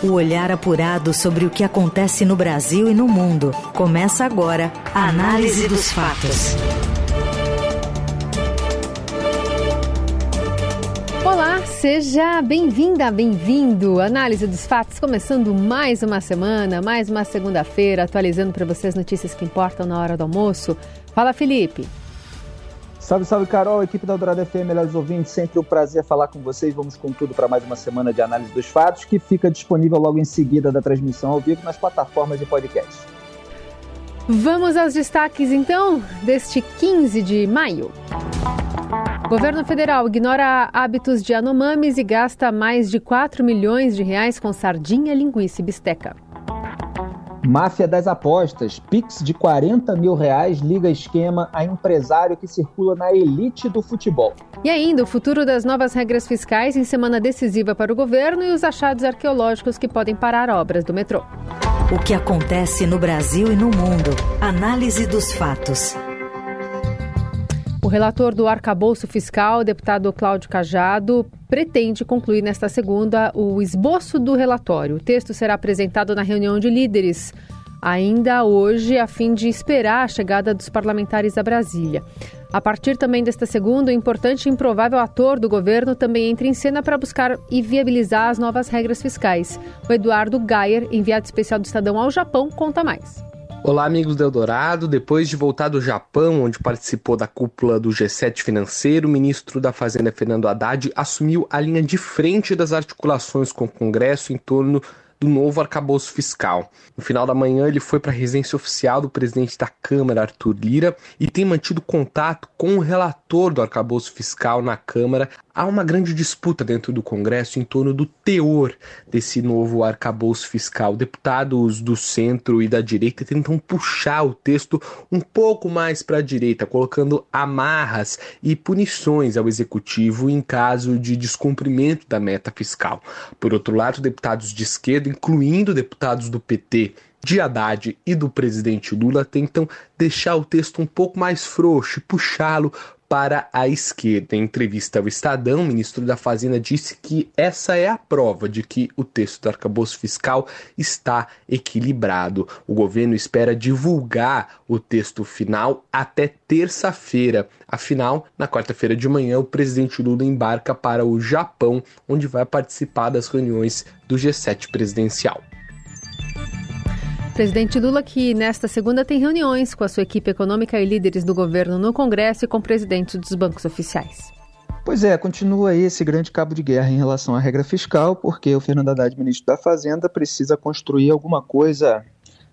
O olhar apurado sobre o que acontece no Brasil e no mundo. Começa agora a Análise dos Fatos. Olá, seja bem-vinda, bem-vindo. Análise dos fatos começando mais uma semana, mais uma segunda-feira, atualizando para vocês notícias que importam na hora do almoço. Fala, Felipe. Salve, salve, Carol, equipe da Dourada FM, melhores ouvintes, sempre um prazer falar com vocês. Vamos com tudo para mais uma semana de análise dos fatos, que fica disponível logo em seguida da transmissão ao vivo nas plataformas de podcast. Vamos aos destaques, então, deste 15 de maio. Governo federal ignora hábitos de anomames e gasta mais de 4 milhões de reais com sardinha, linguiça e bisteca. Máfia das apostas. Pix de 40 mil reais liga esquema a empresário que circula na elite do futebol. E ainda o futuro das novas regras fiscais em semana decisiva para o governo e os achados arqueológicos que podem parar obras do metrô. O que acontece no Brasil e no mundo. Análise dos fatos. O relator do arcabouço fiscal, deputado Cláudio Cajado, pretende concluir nesta segunda o esboço do relatório. O texto será apresentado na reunião de líderes ainda hoje, a fim de esperar a chegada dos parlamentares a Brasília. A partir também desta segunda, o importante e improvável ator do governo também entra em cena para buscar e viabilizar as novas regras fiscais. O Eduardo Gayer, enviado especial do Estadão ao Japão, conta mais. Olá, amigos do Eldorado. Depois de voltar do Japão, onde participou da cúpula do G7 financeiro, o ministro da Fazenda, Fernando Haddad, assumiu a linha de frente das articulações com o Congresso em torno do novo arcabouço fiscal. No final da manhã, ele foi para a residência oficial do presidente da Câmara, Arthur Lira, e tem mantido contato com o relator do arcabouço fiscal na Câmara. Há uma grande disputa dentro do Congresso em torno do teor desse novo arcabouço fiscal. Deputados do centro e da direita tentam puxar o texto um pouco mais para a direita, colocando amarras e punições ao executivo em caso de descumprimento da meta fiscal. Por outro lado, deputados de esquerda incluindo deputados do PT, de Haddad e do presidente Lula, tentam deixar o texto um pouco mais frouxo e puxá-lo para a esquerda. Em entrevista ao Estadão, o ministro da Fazenda disse que essa é a prova de que o texto do arcabouço fiscal está equilibrado. O governo espera divulgar o texto final até terça-feira. Afinal, na quarta-feira de manhã, o presidente Lula embarca para o Japão, onde vai participar das reuniões do G7 presidencial. Presidente Lula, que nesta segunda tem reuniões com a sua equipe econômica e líderes do governo no Congresso e com presidentes dos bancos oficiais. Pois é, continua aí esse grande cabo de guerra em relação à regra fiscal, porque o Fernando Haddad, ministro da Fazenda, precisa construir alguma coisa,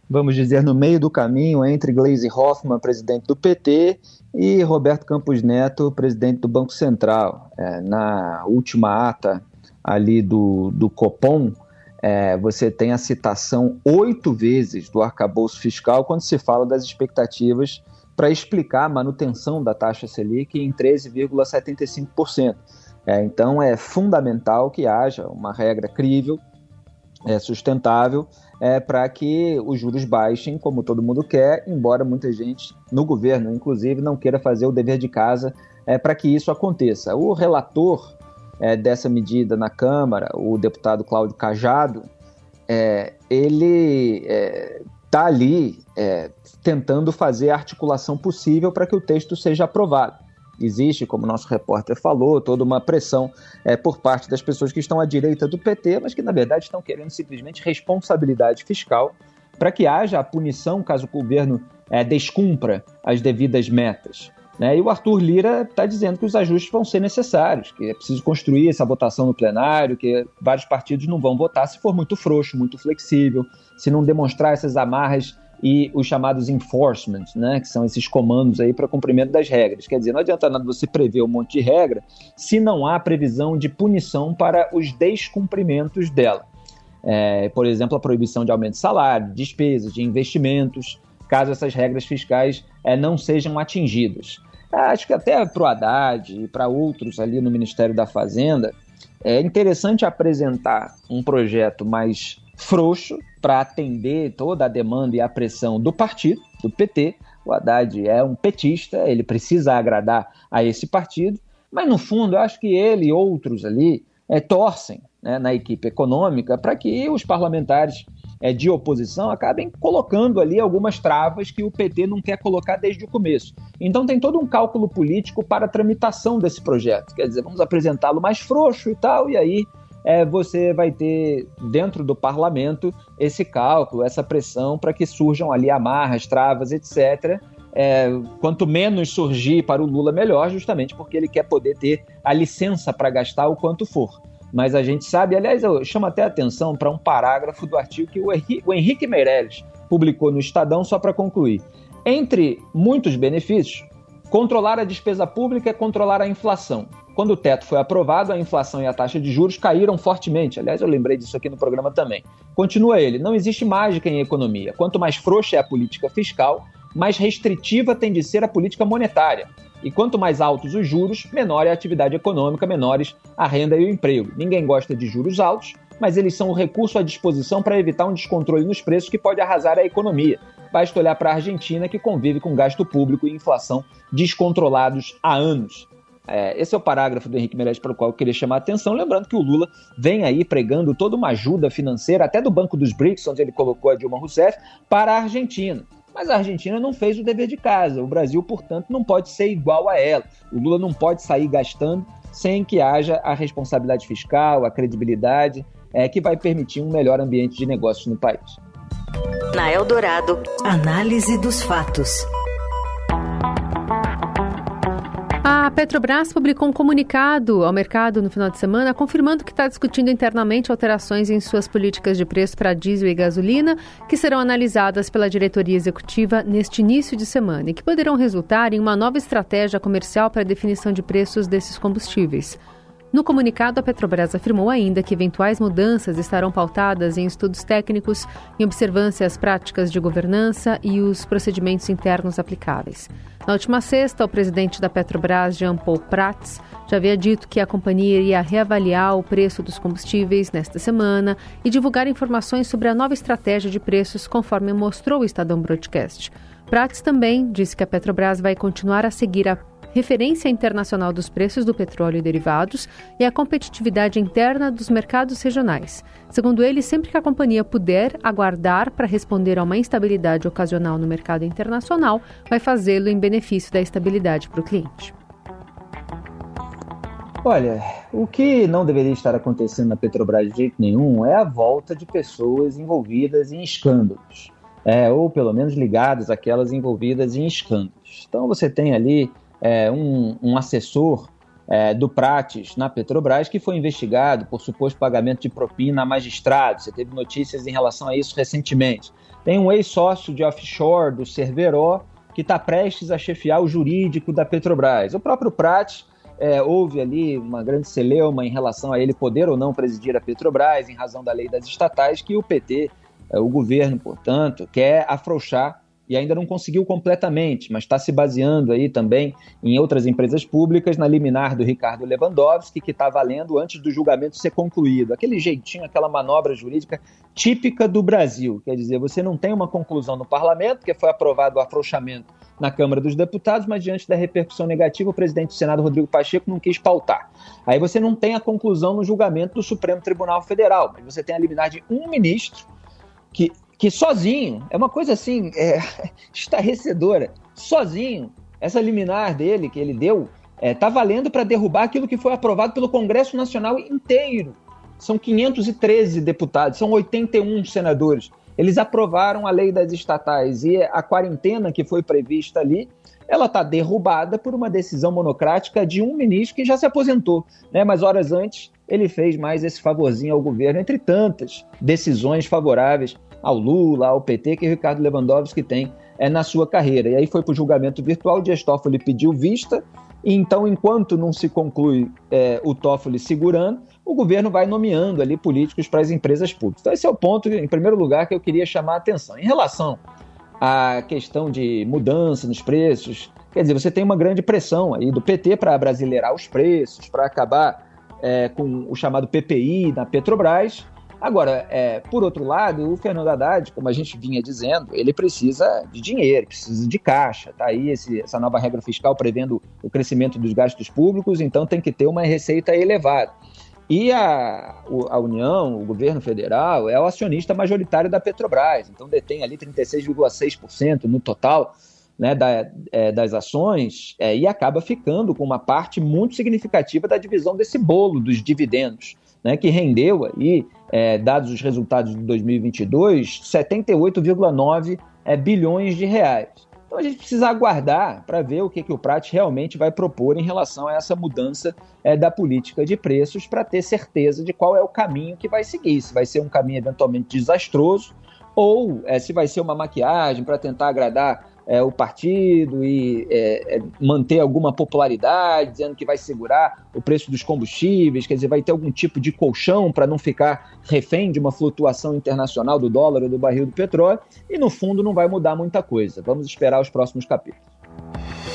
vamos dizer, no meio do caminho entre Gleisi Hoffmann, presidente do PT, e Roberto Campos Neto, presidente do Banco Central. É, na última ata ali do, do Copom, é, você tem a citação oito vezes do arcabouço fiscal quando se fala das expectativas para explicar a manutenção da taxa Selic em 13,75%. É, então é fundamental que haja uma regra crível, é, sustentável, é, para que os juros baixem, como todo mundo quer, embora muita gente no governo, inclusive, não queira fazer o dever de casa é, para que isso aconteça. O relator é, dessa medida na Câmara, o deputado Cláudio Cajado, é, ele está é, ali é, tentando fazer a articulação possível para que o texto seja aprovado. Existe, como nosso repórter falou, toda uma pressão é, por parte das pessoas que estão à direita do PT, mas que na verdade estão querendo simplesmente responsabilidade fiscal para que haja a punição caso o governo é, descumpra as devidas metas. Né? E o Arthur Lira está dizendo que os ajustes vão ser necessários, que é preciso construir essa votação no plenário, que vários partidos não vão votar se for muito frouxo, muito flexível, se não demonstrar essas amarras e os chamados enforcement, né, que são esses comandos aí para cumprimento das regras. Quer dizer, não adianta nada você prever um monte de regra se não há previsão de punição para os descumprimentos dela. É, por exemplo, a proibição de aumento de salário, de despesas, de investimentos, caso essas regras fiscais é, não sejam atingidas. Acho que até para o Haddad e para outros ali no Ministério da Fazenda, é interessante apresentar um projeto mais frouxo para atender toda a demanda e a pressão do partido, do PT. O Haddad é um petista, ele precisa agradar a esse partido, mas no fundo eu acho que ele e outros ali é, torcem né, na equipe econômica para que os parlamentares é, de oposição acabem colocando ali algumas travas que o PT não quer colocar desde o começo. Então tem todo um cálculo político para a tramitação desse projeto. Quer dizer, vamos apresentá-lo mais frouxo e tal, e aí é, você vai ter dentro do parlamento esse cálculo, essa pressão para que surjam ali amarras, travas, etc. É, quanto menos surgir para o Lula, melhor, justamente porque ele quer poder ter a licença para gastar o quanto for. Mas a gente sabe, aliás, eu chamo até atenção para um parágrafo do artigo que o Henrique, o Henrique Meirelles publicou no Estadão, só para concluir. Entre muitos benefícios, controlar a despesa pública é controlar a inflação. Quando o teto foi aprovado, a inflação e a taxa de juros caíram fortemente. Aliás, eu lembrei disso aqui no programa também. Continua ele: não existe mágica em economia. Quanto mais frouxa é a política fiscal, mais restritiva tem de ser a política monetária. E quanto mais altos os juros, menor é a atividade econômica, menores a renda e o emprego. Ninguém gosta de juros altos, mas eles são o recurso à disposição para evitar um descontrole nos preços que pode arrasar a economia. Basta olhar para a Argentina, que convive com gasto público e inflação descontrolados há anos. É, esse é o parágrafo do Henrique Meirelles para o qual eu queria chamar a atenção, lembrando que o Lula vem aí pregando toda uma ajuda financeira, até do Banco dos BRICS, onde ele colocou a Dilma Rousseff, para a Argentina. Mas a Argentina não fez o dever de casa. O Brasil, portanto, não pode ser igual a ela. O Lula não pode sair gastando sem que haja a responsabilidade fiscal, a credibilidade, é, que vai permitir um melhor ambiente de negócios no país. Na Eldorado, análise dos fatos. A Petrobras publicou um comunicado ao mercado no final de semana confirmando que está discutindo internamente alterações em suas políticas de preço para diesel e gasolina, que serão analisadas pela diretoria executiva neste início de semana e que poderão resultar em uma nova estratégia comercial para a definição de preços desses combustíveis. No comunicado, a Petrobras afirmou ainda que eventuais mudanças estarão pautadas em estudos técnicos, em observância às práticas de governança e os procedimentos internos aplicáveis. Na última sexta, o presidente da Petrobras, Jean Paul Prats, já havia dito que a companhia iria reavaliar o preço dos combustíveis nesta semana e divulgar informações sobre a nova estratégia de preços, conforme mostrou o Estadão Broadcast. Prats também disse que a Petrobras vai continuar a seguir a referência internacional dos preços do petróleo e derivados e a competitividade interna dos mercados regionais. Segundo ele, sempre que a companhia puder aguardar para responder a uma instabilidade ocasional no mercado internacional, vai fazê-lo em benefício da estabilidade para o cliente. Olha, o que não deveria estar acontecendo na Petrobras de jeito nenhum é a volta de pessoas envolvidas em escândalos, é, ou pelo menos ligadas àquelas envolvidas em escândalos. Então você tem ali é, um, um, assessor é, do Prates na Petrobras que foi investigado por suposto pagamento de propina a magistrado. Você teve notícias em relação a isso recentemente. Tem um ex-sócio de offshore do Cerveró que está prestes a chefiar o jurídico da Petrobras. O próprio Prates é, houve ali uma grande celeuma em relação a ele poder ou não presidir a Petrobras, em razão da lei das estatais, que o PT, é, o governo, portanto, quer afrouxar e ainda não conseguiu completamente, mas está se baseando aí também em outras empresas públicas, na liminar do Ricardo Lewandowski, que está valendo antes do julgamento ser concluído. Aquele jeitinho, aquela manobra jurídica típica do Brasil. Quer dizer, você não tem uma conclusão no parlamento, porque foi aprovado o afrouxamento na Câmara dos Deputados, mas diante da repercussão negativa, o presidente do Senado, Rodrigo Pacheco, não quis pautar. Aí você não tem a conclusão no julgamento do Supremo Tribunal Federal, mas você tem a liminar de um ministro que que sozinho, é uma coisa assim, é, estarrecedora, sozinho, essa liminar dele que ele deu, está é, valendo para derrubar aquilo que foi aprovado pelo Congresso Nacional inteiro. São 513 deputados, são 81 senadores. Eles aprovaram a lei das estatais e a quarentena que foi prevista ali, ela está derrubada por uma decisão monocrática de um ministro que já se aposentou, né? Mas horas antes ele fez mais esse favorzinho ao governo, entre tantas decisões favoráveis ao Lula, ao PT, que Ricardo Lewandowski tem é, na sua carreira. E aí foi para o julgamento virtual, o Dias Toffoli pediu vista, e então, enquanto não se conclui é, o Toffoli segurando, o governo vai nomeando ali políticos para as empresas públicas. Então, esse é o ponto, em primeiro lugar, que eu queria chamar a atenção. Em relação à questão de mudança nos preços, quer dizer, você tem uma grande pressão aí do PT para brasileirar os preços, para acabar é, com o chamado PPI na Petrobras, Agora, é, por outro lado, o Fernando Haddad, como a gente vinha dizendo, ele precisa de dinheiro, precisa de caixa. Tá aí esse, essa nova regra fiscal prevendo o crescimento dos gastos públicos, então tem que ter uma receita elevada. E a, a União, o governo federal, é o acionista majoritário da Petrobras, então detém ali 36,6% no total né, da, é, das ações é, e acaba ficando com uma parte muito significativa da divisão desse bolo dos dividendos, né, que rendeu aí, é, dados os resultados de 2022, 78,9 é, bilhões de reais. Então a gente precisa aguardar para ver o que, que o Prat realmente vai propor em relação a essa mudança é, da política de preços para ter certeza de qual é o caminho que vai seguir. Se vai ser um caminho eventualmente desastroso ou é, se vai ser uma maquiagem para tentar agradar é, o partido e é, é, manter alguma popularidade, dizendo que vai segurar o preço dos combustíveis, quer dizer, vai ter algum tipo de colchão para não ficar refém de uma flutuação internacional do dólar ou do barril do petróleo, e no fundo não vai mudar muita coisa. Vamos esperar os próximos capítulos.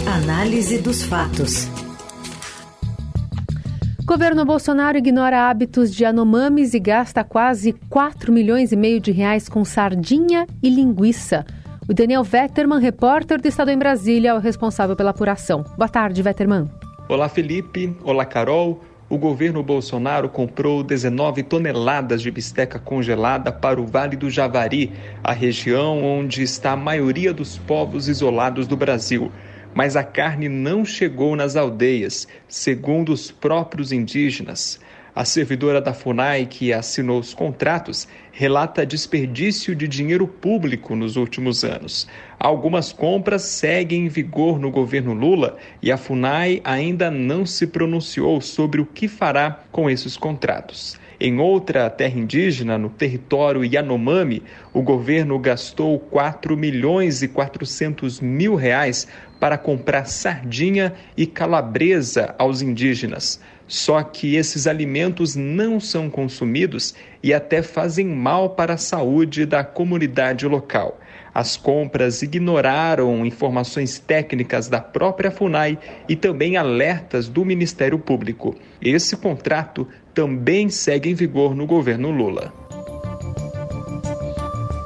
Análise dos fatos. Governo Bolsonaro ignora hábitos de anomames e gasta quase 4 milhões e meio de reais com sardinha e linguiça. O Daniel Vetterman, repórter do Estado em Brasília, é o responsável pela apuração. Boa tarde, Vetterman. Olá, Felipe. Olá, Carol. O governo Bolsonaro comprou 19 toneladas de bisteca congelada para o Vale do Javari, a região onde está a maioria dos povos isolados do Brasil. Mas a carne não chegou nas aldeias, segundo os próprios indígenas. A servidora da FUNAI, que assinou os contratos, relata desperdício de dinheiro público nos últimos anos. Algumas compras seguem em vigor no governo Lula e a FUNAI ainda não se pronunciou sobre o que fará com esses contratos. Em outra terra indígena, no território Yanomami, o governo gastou 4 milhões e 400 mil reais para comprar sardinha e calabresa aos indígenas. Só que esses alimentos não são consumidos e até fazem mal para a saúde da comunidade local. As compras ignoraram informações técnicas da própria FUNAI e também alertas do Ministério Público. Esse contrato também segue em vigor no governo Lula.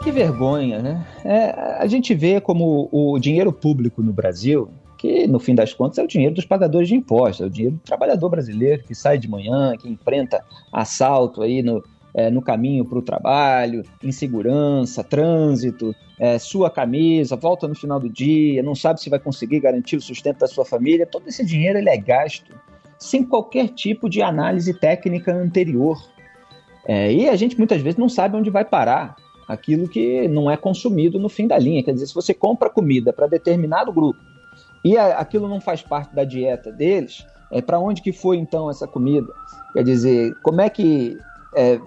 Que vergonha, né? É, a gente vê como o dinheiro público no Brasil que no fim das contas é o dinheiro dos pagadores de impostos, é o dinheiro do trabalhador brasileiro que sai de manhã, que enfrenta assalto aí no, é, no caminho para o trabalho, insegurança, trânsito, é, sua camisa, volta no final do dia, não sabe se vai conseguir garantir o sustento da sua família. Todo esse dinheiro ele é gasto sem qualquer tipo de análise técnica anterior. É, e a gente muitas vezes não sabe onde vai parar aquilo que não é consumido no fim da linha. Quer dizer, se você compra comida para determinado grupo e a, aquilo não faz parte da dieta deles, é, para onde que foi então essa comida? Quer dizer, como é que é,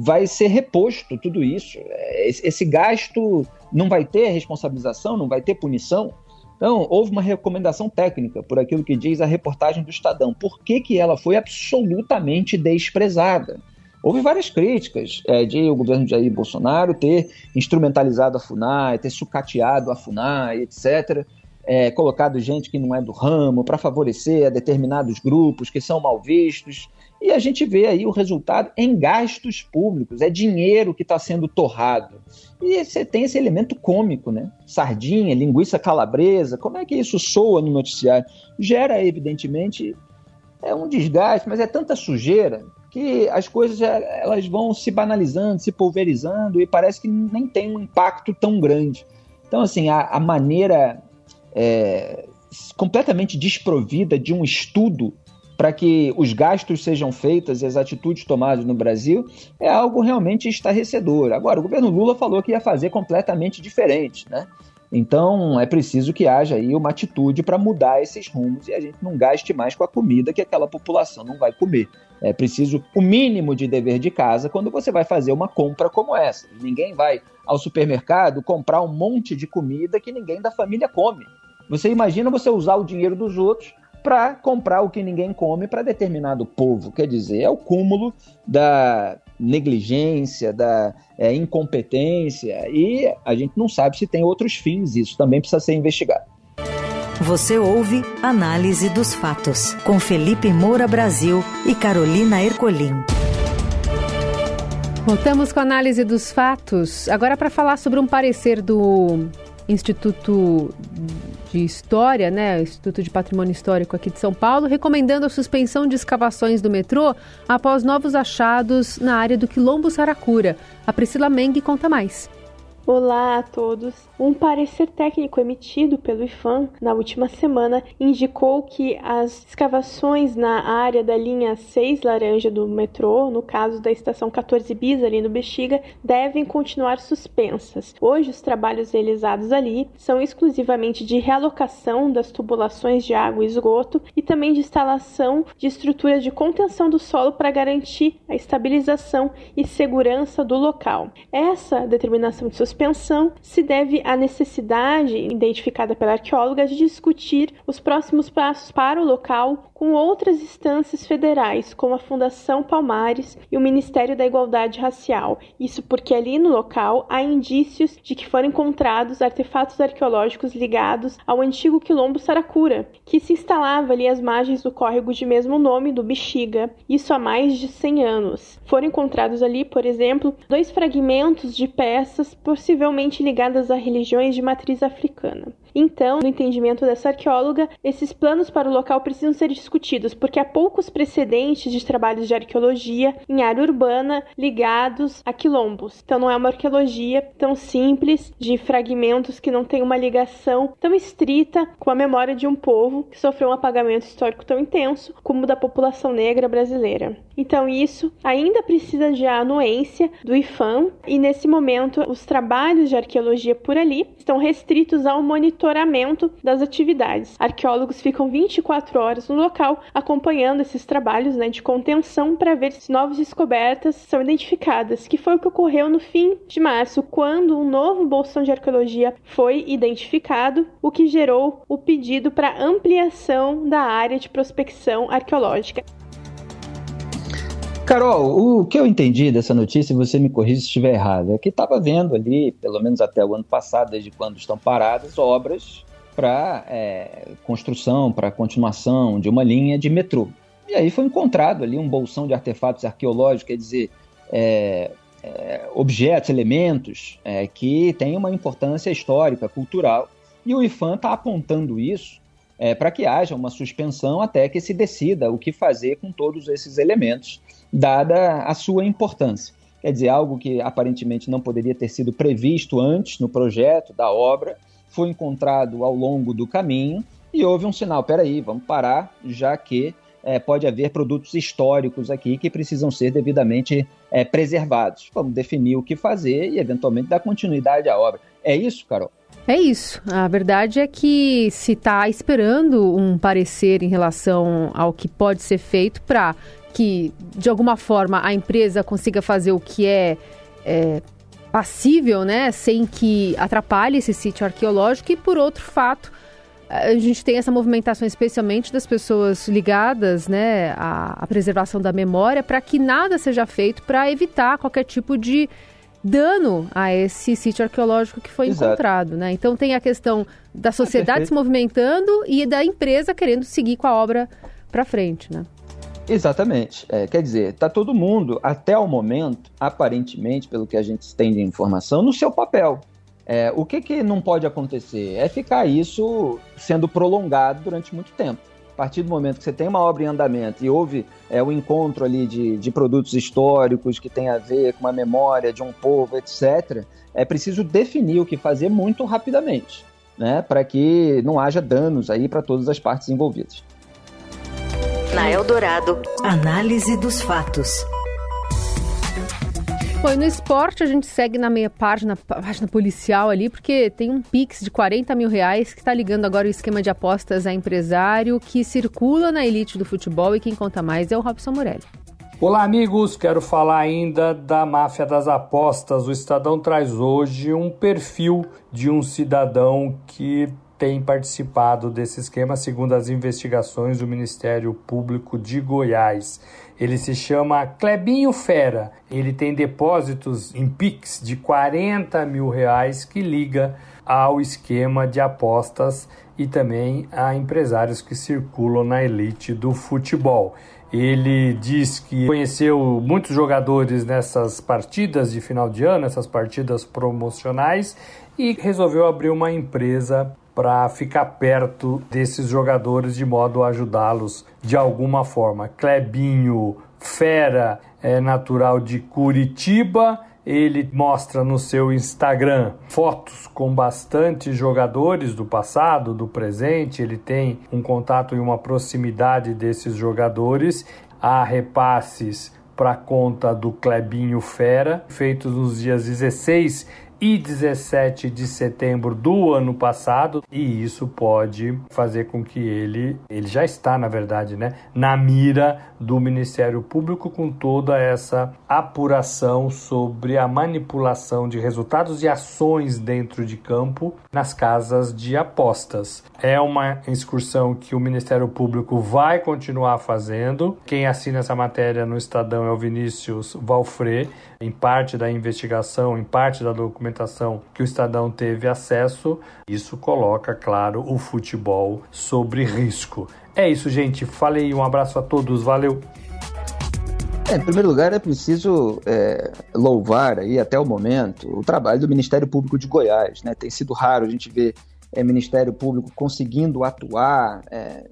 vai ser reposto tudo isso? É, esse, esse gasto não vai ter responsabilização, não vai ter punição? Então, houve uma recomendação técnica, por aquilo que diz a reportagem do Estadão. Por que, que ela foi absolutamente desprezada? Houve várias críticas é, de o governo de Jair Bolsonaro ter instrumentalizado a FUNAI, ter sucateado a FUNAI, etc é, colocado gente que não é do ramo para favorecer a determinados grupos que são mal vistos. E a gente vê aí o resultado em gastos públicos, é dinheiro que está sendo torrado. E você tem esse elemento cômico, né? Sardinha, linguiça calabresa, como é que isso soa no noticiário? Gera, evidentemente, é um desgaste, mas é tanta sujeira que as coisas elas vão se banalizando, se pulverizando e parece que nem tem um impacto tão grande. Então, assim, a, a maneira é, completamente desprovida de um estudo para que os gastos sejam feitos e as atitudes tomadas no Brasil é algo realmente estarrecedor. Agora, o governo Lula falou que ia fazer completamente diferente, né? Então é preciso que haja aí uma atitude para mudar esses rumos e a gente não gaste mais com a comida que aquela população não vai comer. É preciso o mínimo de dever de casa quando você vai fazer uma compra como essa. Ninguém vai ao supermercado comprar um monte de comida que ninguém da família come. Você imagina você usar o dinheiro dos outros para comprar o que ninguém come para determinado povo. Quer dizer, é o cúmulo da negligência, da é, incompetência e a gente não sabe se tem outros fins. Isso também precisa ser investigado. Você ouve Análise dos Fatos com Felipe Moura Brasil e Carolina Ercolim. Voltamos com a análise dos fatos. Agora para falar sobre um parecer do Instituto de História, né, Instituto de Patrimônio Histórico aqui de São Paulo, recomendando a suspensão de escavações do metrô após novos achados na área do Quilombo Saracura. A Priscila Meng conta mais. Olá a todos. Um parecer técnico emitido pelo IFAM na última semana indicou que as escavações na área da linha 6 laranja do metrô, no caso da estação 14 bis ali no Bexiga, devem continuar suspensas. Hoje os trabalhos realizados ali são exclusivamente de realocação das tubulações de água e esgoto e também de instalação de estruturas de contenção do solo para garantir a estabilização e segurança do local. Essa determinação de suspensão se deve à necessidade identificada pela arqueóloga de discutir os próximos passos para o local com outras instâncias federais, como a Fundação Palmares e o Ministério da Igualdade Racial. Isso porque ali no local há indícios de que foram encontrados artefatos arqueológicos ligados ao antigo quilombo Saracura, que se instalava ali às margens do córrego de mesmo nome do Bexiga, isso há mais de 100 anos. Foram encontrados ali, por exemplo, dois fragmentos de peças possivelmente ligadas a religiões de matriz africana. Então, no entendimento dessa arqueóloga, esses planos para o local precisam ser discutidos, porque há poucos precedentes de trabalhos de arqueologia em área urbana ligados a quilombos. Então, não é uma arqueologia tão simples de fragmentos que não têm uma ligação tão estrita com a memória de um povo que sofreu um apagamento histórico tão intenso como o da população negra brasileira. Então, isso ainda precisa de anuência do IFAM, e nesse momento, os trabalhos de arqueologia por ali estão restritos ao monitoramento das atividades. Arqueólogos ficam 24 horas no local acompanhando esses trabalhos né, de contenção para ver se novas descobertas são identificadas, que foi o que ocorreu no fim de março, quando um novo bolsão de arqueologia foi identificado, o que gerou o pedido para ampliação da área de prospecção arqueológica. Carol, o que eu entendi dessa notícia, você me corrija se estiver errado, é que estava vendo ali, pelo menos até o ano passado, desde quando estão paradas, obras para é, construção, para continuação de uma linha de metrô. E aí foi encontrado ali um bolsão de artefatos arqueológicos, quer dizer, é, é, objetos, elementos é, que têm uma importância histórica, cultural. E o IFAM está apontando isso é, para que haja uma suspensão até que se decida o que fazer com todos esses elementos dada a sua importância. Quer dizer, algo que aparentemente não poderia ter sido previsto antes no projeto da obra, foi encontrado ao longo do caminho e houve um sinal: peraí, vamos parar, já que é, pode haver produtos históricos aqui que precisam ser devidamente é, preservados. Vamos definir o que fazer e, eventualmente, dar continuidade à obra. É isso, Carol? É isso. A verdade é que se está esperando um parecer em relação ao que pode ser feito para que, de alguma forma, a empresa consiga fazer o que é, é passível, né, sem que atrapalhe esse sítio arqueológico, e por outro fato, a gente tem essa movimentação especialmente das pessoas ligadas né, à, à preservação da memória para que nada seja feito para evitar qualquer tipo de dano a esse sítio arqueológico que foi Exato. encontrado. Né? Então tem a questão da sociedade se movimentando e da empresa querendo seguir com a obra para frente. Né? Exatamente. É, quer dizer, está todo mundo, até o momento, aparentemente, pelo que a gente tem de informação, no seu papel. É, o que, que não pode acontecer? É ficar isso sendo prolongado durante muito tempo. A partir do momento que você tem uma obra em andamento e houve é, o encontro ali de, de produtos históricos que tem a ver com uma memória de um povo, etc., é preciso definir o que fazer muito rapidamente, né, para que não haja danos aí para todas as partes envolvidas. Na Eldorado, análise dos fatos. Bom, e no esporte a gente segue na meia página, página policial ali, porque tem um Pix de 40 mil reais que está ligando agora o esquema de apostas a empresário que circula na elite do futebol e quem conta mais é o Robson Morelli. Olá, amigos. Quero falar ainda da máfia das apostas. O Estadão traz hoje um perfil de um cidadão que tem participado desse esquema, segundo as investigações do Ministério Público de Goiás. Ele se chama Clebinho Fera. Ele tem depósitos em Pix de 40 mil reais que liga ao esquema de apostas e também a empresários que circulam na elite do futebol. Ele diz que conheceu muitos jogadores nessas partidas de final de ano, essas partidas promocionais, e resolveu abrir uma empresa para ficar perto desses jogadores de modo a ajudá-los de alguma forma. Clebinho Fera é natural de Curitiba. Ele mostra no seu Instagram fotos com bastante jogadores do passado, do presente. Ele tem um contato e uma proximidade desses jogadores. Há repasses para conta do Clebinho Fera, feitos nos dias 16 e 17 de setembro do ano passado, e isso pode fazer com que ele, ele já está, na verdade, né, na mira do Ministério Público com toda essa apuração sobre a manipulação de resultados e ações dentro de campo nas casas de apostas. É uma excursão que o Ministério Público vai continuar fazendo. Quem assina essa matéria no Estadão é o Vinícius Valfré, em parte da investigação, em parte da documentação que o Estadão teve acesso. Isso coloca, claro, o futebol sobre risco. É isso, gente. Falei, um abraço a todos, valeu! É, em primeiro lugar, é preciso é, louvar aí, até o momento, o trabalho do Ministério Público de Goiás. Né? Tem sido raro a gente ver é, Ministério Público conseguindo atuar, é,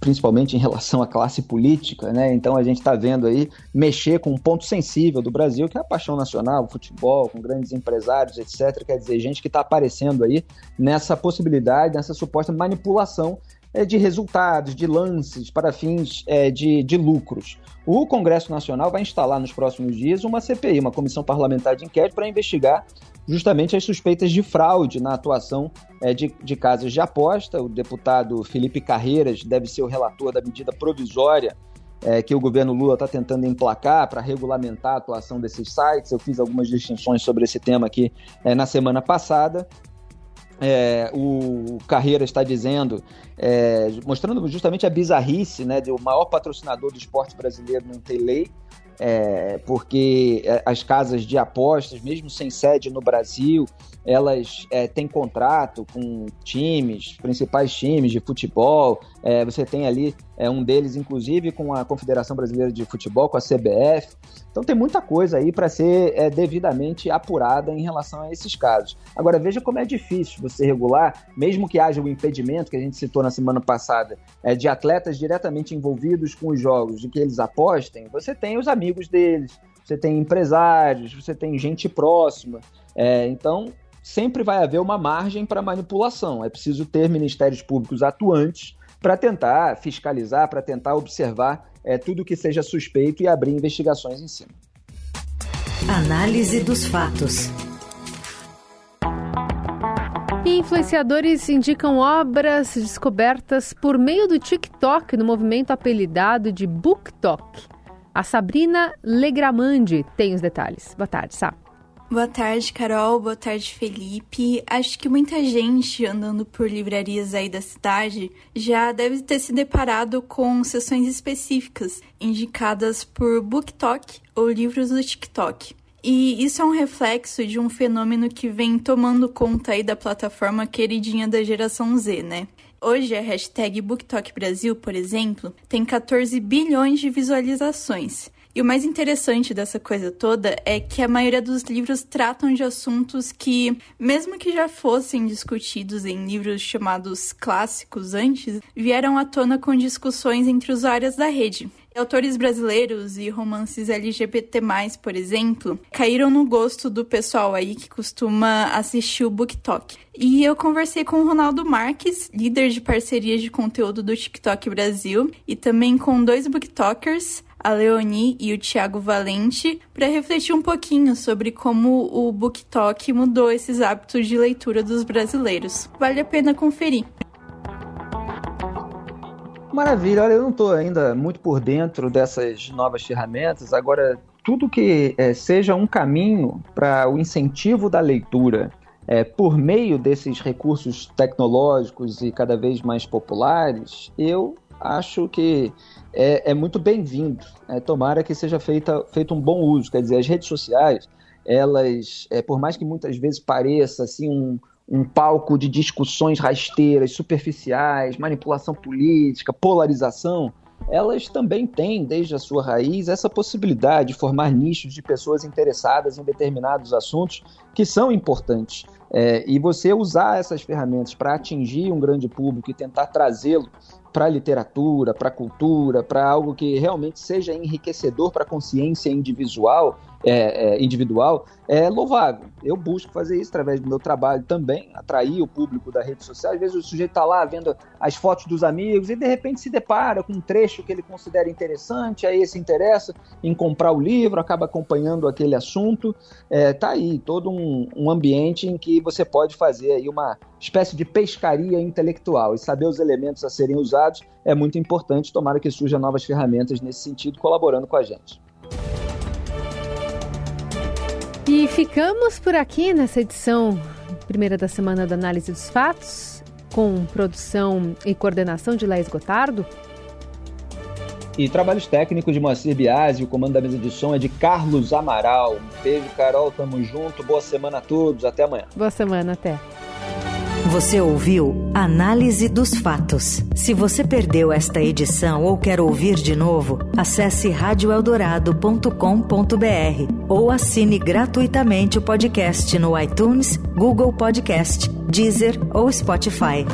principalmente em relação à classe política, né? Então a gente está vendo aí mexer com um ponto sensível do Brasil, que é a paixão nacional, o futebol, com grandes empresários, etc. Quer dizer, gente que está aparecendo aí nessa possibilidade, nessa suposta manipulação é, de resultados, de lances para fins é, de, de lucros. O Congresso Nacional vai instalar nos próximos dias uma CPI, uma comissão parlamentar de inquérito, para investigar justamente as suspeitas de fraude na atuação é, de, de casas de aposta. O deputado Felipe Carreiras deve ser o relator da medida provisória é, que o governo Lula está tentando emplacar para regulamentar a atuação desses sites. Eu fiz algumas distinções sobre esse tema aqui é, na semana passada é, o Carreira está dizendo, é, mostrando justamente a bizarrice né, de o maior patrocinador do esporte brasileiro não ter lei, é, porque é, as casas de apostas, mesmo sem sede no Brasil, elas é, têm contrato com times, principais times de futebol. É, você tem ali é, um deles, inclusive, com a Confederação Brasileira de Futebol, com a CBF. Então tem muita coisa aí para ser é, devidamente apurada em relação a esses casos. Agora veja como é difícil você regular, mesmo que haja o impedimento que a gente citou na semana passada, é, de atletas diretamente envolvidos com os jogos, de que eles apostem. Você tem os amigos deles, você tem empresários, você tem gente próxima. É, então sempre vai haver uma margem para manipulação. É preciso ter ministérios públicos atuantes para tentar fiscalizar, para tentar observar é, tudo que seja suspeito e abrir investigações em cima. Análise dos fatos. E influenciadores indicam obras descobertas por meio do TikTok no movimento apelidado de BookTok. A Sabrina Legramandi tem os detalhes. Boa tarde, Sá. Boa tarde, Carol. Boa tarde, Felipe. Acho que muita gente andando por livrarias aí da cidade já deve ter se deparado com sessões específicas indicadas por BookTok ou livros do TikTok. E isso é um reflexo de um fenômeno que vem tomando conta aí da plataforma queridinha da geração Z, né? Hoje a hashtag BookTok Brasil, por exemplo, tem 14 bilhões de visualizações. E o mais interessante dessa coisa toda é que a maioria dos livros tratam de assuntos que, mesmo que já fossem discutidos em livros chamados clássicos antes, vieram à tona com discussões entre usuários da rede. Autores brasileiros e romances LGBT+, por exemplo, caíram no gosto do pessoal aí que costuma assistir o BookTok. E eu conversei com o Ronaldo Marques, líder de parcerias de conteúdo do TikTok Brasil, e também com dois BookTokers, a Leoni e o Tiago Valente para refletir um pouquinho sobre como o BookTok mudou esses hábitos de leitura dos brasileiros. Vale a pena conferir. Maravilha, olha, eu não estou ainda muito por dentro dessas novas ferramentas. Agora, tudo que é, seja um caminho para o incentivo da leitura é, por meio desses recursos tecnológicos e cada vez mais populares, eu acho que é, é muito bem-vindo. É, tomara que seja feita, feito um bom uso. Quer dizer, as redes sociais, elas, é, por mais que muitas vezes pareça assim um, um palco de discussões rasteiras, superficiais, manipulação política, polarização, elas também têm, desde a sua raiz, essa possibilidade de formar nichos de pessoas interessadas em determinados assuntos que são importantes. É, e você usar essas ferramentas para atingir um grande público e tentar trazê-lo para a literatura, para a cultura, para algo que realmente seja enriquecedor para a consciência individual, é, é, individual, é louvável. Eu busco fazer isso através do meu trabalho também, atrair o público da rede social. Às vezes o sujeito está lá vendo as fotos dos amigos e de repente se depara com um trecho que ele considera interessante, aí se interessa em comprar o livro, acaba acompanhando aquele assunto. Está é, aí todo um, um ambiente em que você pode fazer aí uma espécie de pescaria intelectual e saber os elementos a serem usados é muito importante. Tomara que surjam novas ferramentas nesse sentido, colaborando com a gente. E ficamos por aqui nessa edição primeira da semana da Análise dos Fatos, com produção e coordenação de Laís Gotardo. E trabalhos técnicos de Moacir Biasi, o comando da mesa de som é de Carlos Amaral. Um beijo, Carol, tamo junto, boa semana a todos, até amanhã. Boa semana, até. Você ouviu Análise dos Fatos. Se você perdeu esta edição ou quer ouvir de novo, acesse radioeldorado.com.br ou assine gratuitamente o podcast no iTunes, Google Podcast, Deezer ou Spotify.